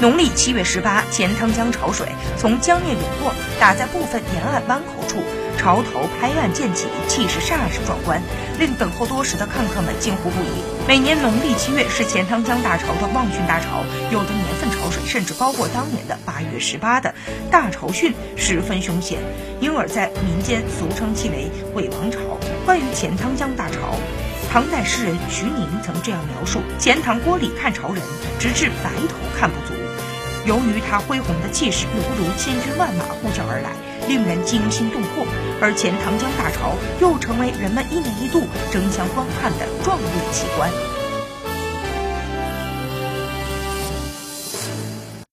农历七月十八，钱塘江潮水从江面涌过，打在部分沿岸湾口处，潮头拍岸溅起，气势煞是壮观，令等候多时的看客们惊呼不已。每年农历七月是钱塘江大潮的望汛大潮，有的年份潮水甚至高过当年的八月十八的大潮汛，十分凶险，因而，在民间俗称其为“鬼王潮”。关于钱塘江大潮。唐代诗人徐宁曾这样描述：钱塘郭里看潮人，直至白头看不足。由于它恢宏的气势，犹如千军万马呼啸而来，令人惊心动魄。而钱塘江大潮又成为人们一年一度争相观看的壮丽奇观。